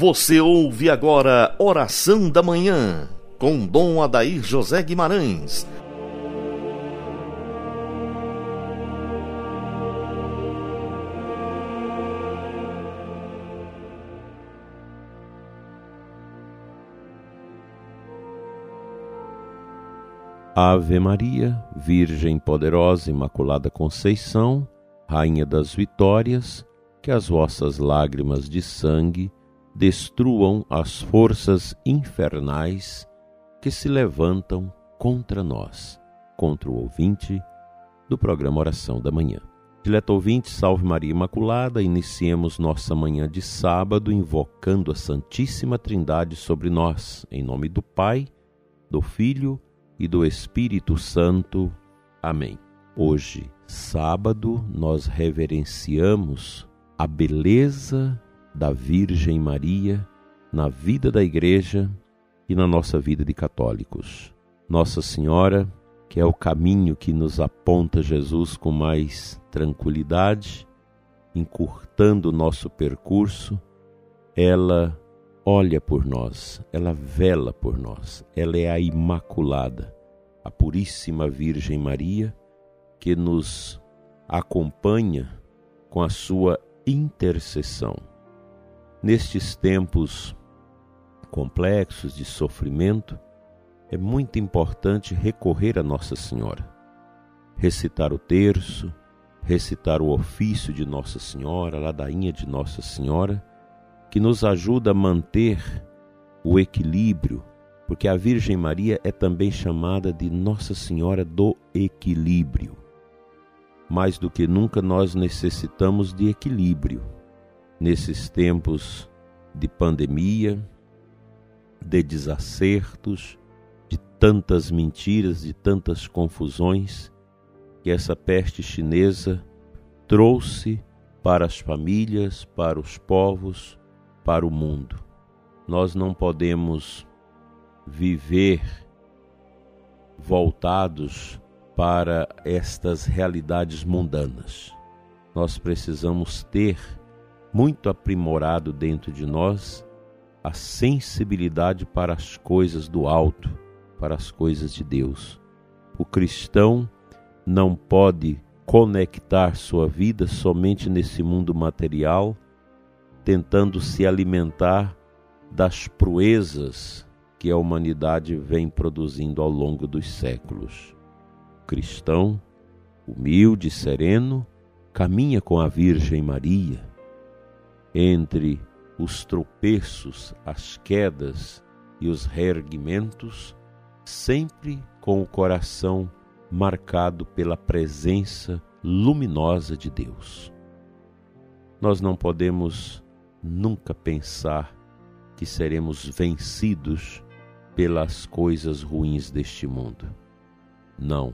Você ouve agora Oração da Manhã, com Dom Adair José Guimarães. Ave Maria, Virgem poderosa, Imaculada Conceição, Rainha das Vitórias, que as vossas lágrimas de sangue destruam as forças infernais que se levantam contra nós, contra o ouvinte do programa Oração da Manhã. Dileto ouvinte, salve Maria Imaculada, iniciemos nossa manhã de sábado invocando a Santíssima Trindade sobre nós, em nome do Pai, do Filho e do Espírito Santo. Amém. Hoje, sábado, nós reverenciamos a beleza da Virgem Maria na vida da Igreja e na nossa vida de católicos. Nossa Senhora, que é o caminho que nos aponta Jesus com mais tranquilidade, encurtando o nosso percurso, ela olha por nós, ela vela por nós, ela é a Imaculada, a Puríssima Virgem Maria, que nos acompanha com a sua intercessão nestes tempos complexos de sofrimento, é muito importante recorrer a Nossa Senhora. Recitar o terço, recitar o ofício de Nossa Senhora, a ladainha de Nossa Senhora, que nos ajuda a manter o equilíbrio, porque a Virgem Maria é também chamada de Nossa Senhora do Equilíbrio. Mais do que nunca nós necessitamos de equilíbrio nesses tempos de pandemia, de desacertos, de tantas mentiras, de tantas confusões que essa peste chinesa trouxe para as famílias, para os povos, para o mundo. Nós não podemos viver voltados para estas realidades mundanas. Nós precisamos ter muito aprimorado dentro de nós a sensibilidade para as coisas do alto, para as coisas de Deus. O cristão não pode conectar sua vida somente nesse mundo material, tentando se alimentar das proezas que a humanidade vem produzindo ao longo dos séculos. O cristão, humilde, sereno, caminha com a Virgem Maria entre os tropeços, as quedas e os reerguimentos, sempre com o coração marcado pela presença luminosa de Deus. Nós não podemos nunca pensar que seremos vencidos pelas coisas ruins deste mundo. Não,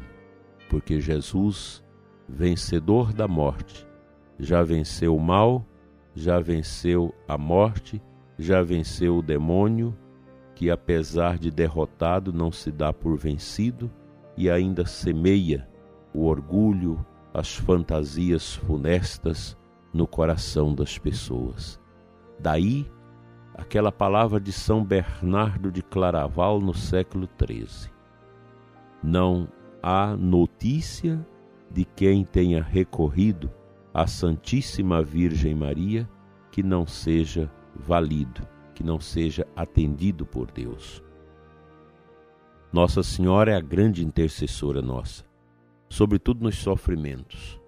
porque Jesus, vencedor da morte, já venceu o mal já venceu a morte, já venceu o demônio, que apesar de derrotado não se dá por vencido e ainda semeia o orgulho, as fantasias funestas no coração das pessoas. Daí aquela palavra de São Bernardo de Claraval no século XIII. Não há notícia de quem tenha recorrido à Santíssima Virgem Maria que não seja valido, que não seja atendido por Deus. Nossa Senhora é a grande intercessora nossa, sobretudo nos sofrimentos.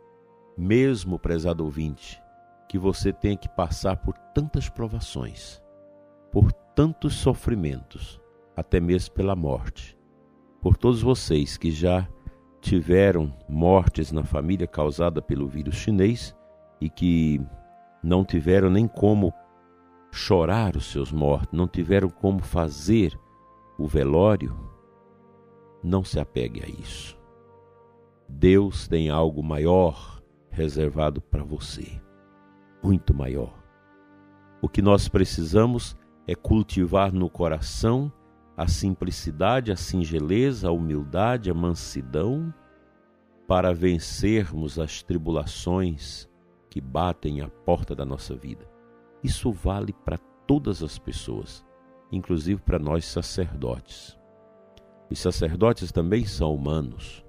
Mesmo, prezado ouvinte, que você tenha que passar por tantas provações, por tantos sofrimentos, até mesmo pela morte. Por todos vocês que já tiveram mortes na família causada pelo vírus chinês e que não tiveram nem como chorar os seus mortos, não tiveram como fazer o velório, não se apegue a isso. Deus tem algo maior reservado para você, muito maior. O que nós precisamos é cultivar no coração a simplicidade, a singeleza, a humildade, a mansidão, para vencermos as tribulações que batem à porta da nossa vida. Isso vale para todas as pessoas, inclusive para nós sacerdotes. Os sacerdotes também são humanos,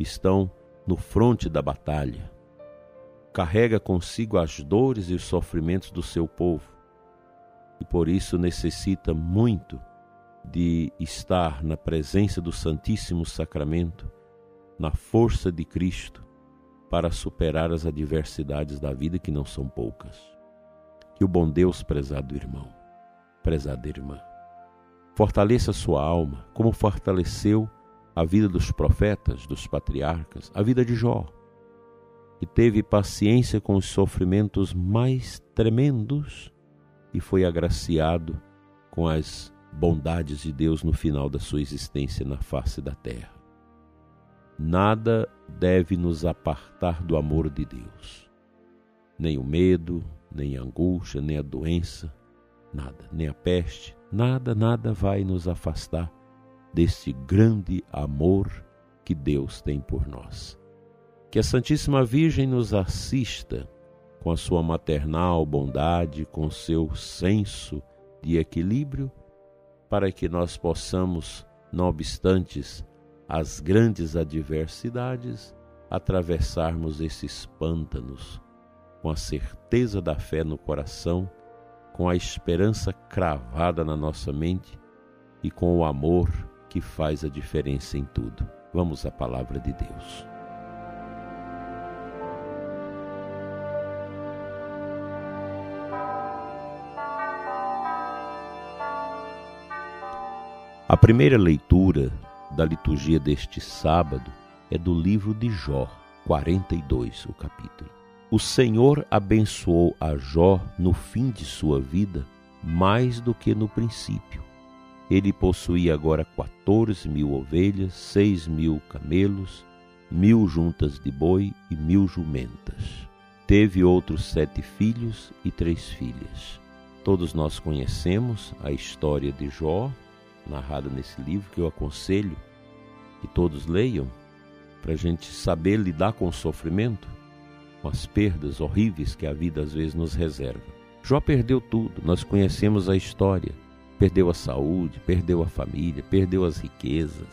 estão no fronte da batalha. Carrega consigo as dores e os sofrimentos do seu povo e por isso necessita muito de estar na presença do Santíssimo Sacramento, na força de Cristo, para superar as adversidades da vida que não são poucas. Que o bom Deus, prezado irmão, prezada irmã, fortaleça sua alma, como fortaleceu a vida dos profetas, dos patriarcas, a vida de Jó, que teve paciência com os sofrimentos mais tremendos e foi agraciado com as bondades de Deus no final da sua existência na face da terra. Nada deve nos apartar do amor de Deus. Nem o medo, nem a angústia, nem a doença, nada, nem a peste, nada, nada vai nos afastar desse grande amor que Deus tem por nós. Que a Santíssima Virgem nos assista com a sua maternal bondade, com seu senso de equilíbrio, para que nós possamos, não obstantes as grandes adversidades, atravessarmos esses pântanos com a certeza da fé no coração, com a esperança cravada na nossa mente e com o amor que faz a diferença em tudo. Vamos à palavra de Deus. A primeira leitura da liturgia deste sábado é do livro de Jó, 42, o capítulo. O Senhor abençoou a Jó no fim de sua vida mais do que no princípio. Ele possuía agora 14 mil ovelhas, seis mil camelos, mil juntas de boi e mil jumentas. Teve outros sete filhos e três filhas. Todos nós conhecemos a história de Jó, narrada nesse livro, que eu aconselho que todos leiam, para a gente saber lidar com o sofrimento, com as perdas horríveis que a vida às vezes nos reserva. Jó perdeu tudo, nós conhecemos a história. Perdeu a saúde, perdeu a família, perdeu as riquezas,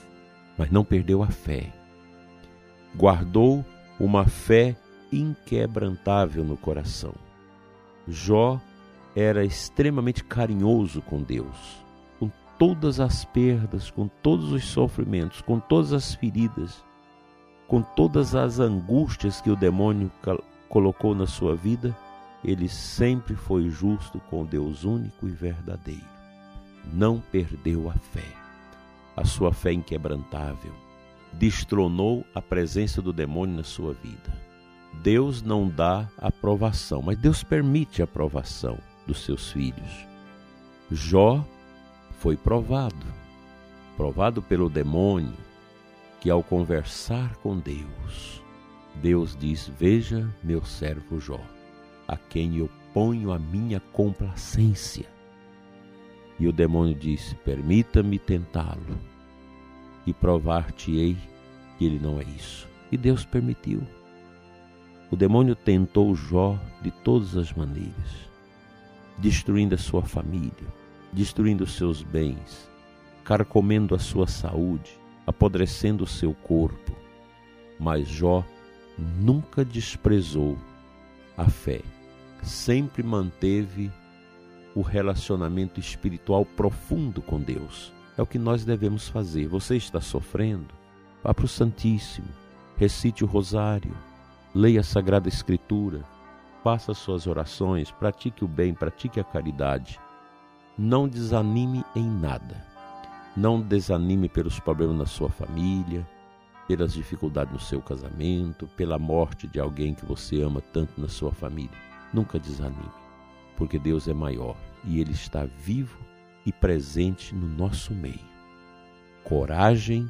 mas não perdeu a fé. Guardou uma fé inquebrantável no coração. Jó era extremamente carinhoso com Deus todas as perdas, com todos os sofrimentos, com todas as feridas, com todas as angústias que o demônio colocou na sua vida, ele sempre foi justo com Deus único e verdadeiro. Não perdeu a fé, a sua fé inquebrantável. Destronou a presença do demônio na sua vida. Deus não dá aprovação, mas Deus permite a aprovação dos seus filhos. Jó foi provado, provado pelo demônio, que ao conversar com Deus, Deus diz: Veja meu servo Jó, a quem eu ponho a minha complacência. E o demônio disse: Permita-me tentá-lo e provar-te-ei que ele não é isso. E Deus permitiu. O demônio tentou Jó de todas as maneiras, destruindo a sua família, destruindo seus bens, carcomendo a sua saúde, apodrecendo o seu corpo. Mas Jó nunca desprezou a fé, sempre manteve o relacionamento espiritual profundo com Deus. É o que nós devemos fazer. Você está sofrendo? Vá para o Santíssimo, recite o Rosário, leia a Sagrada Escritura, faça suas orações, pratique o bem, pratique a caridade não desanime em nada. Não desanime pelos problemas na sua família, pelas dificuldades no seu casamento, pela morte de alguém que você ama tanto na sua família. Nunca desanime, porque Deus é maior e Ele está vivo e presente no nosso meio. Coragem,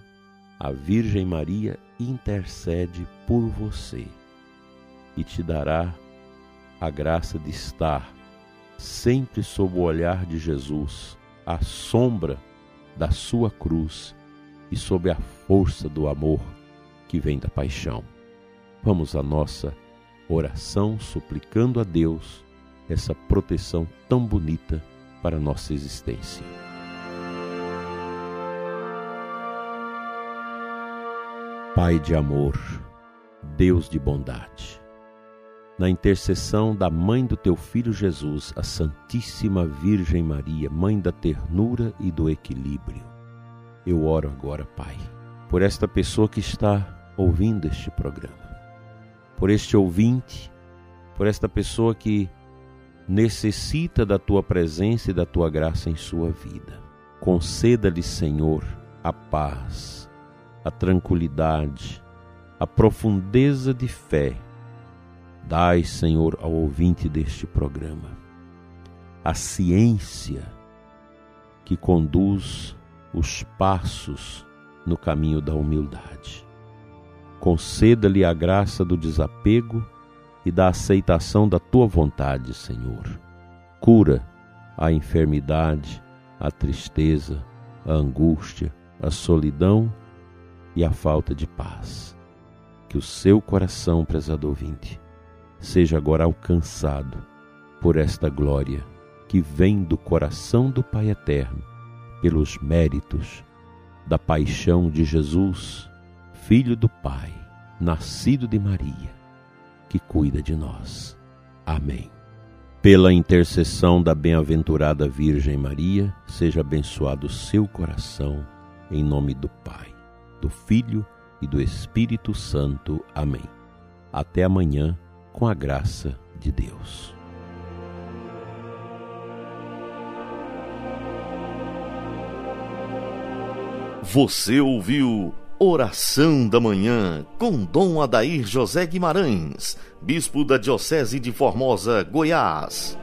a Virgem Maria intercede por você e te dará a graça de estar sempre sob o olhar de Jesus, à sombra da sua cruz e sob a força do amor que vem da paixão. Vamos à nossa oração suplicando a Deus essa proteção tão bonita para a nossa existência. Pai de amor, Deus de bondade, na intercessão da mãe do teu filho Jesus, a Santíssima Virgem Maria, mãe da ternura e do equilíbrio, eu oro agora, Pai, por esta pessoa que está ouvindo este programa, por este ouvinte, por esta pessoa que necessita da tua presença e da tua graça em sua vida. Conceda-lhe, Senhor, a paz, a tranquilidade, a profundeza de fé. Dai, Senhor, ao ouvinte deste programa a ciência que conduz os passos no caminho da humildade. Conceda-lhe a graça do desapego e da aceitação da tua vontade, Senhor. Cura a enfermidade, a tristeza, a angústia, a solidão e a falta de paz. Que o seu coração, prezado ouvinte, seja agora alcançado por esta glória que vem do coração do Pai Eterno, pelos méritos da paixão de Jesus, Filho do Pai, nascido de Maria que cuida de nós. Amém. Pela intercessão da bem-aventurada Virgem Maria, seja abençoado o seu coração, em nome do Pai, do Filho e do Espírito Santo. Amém. Até amanhã, com a graça de Deus. Você ouviu Oração da Manhã com Dom Adair José Guimarães, Bispo da Diocese de Formosa, Goiás.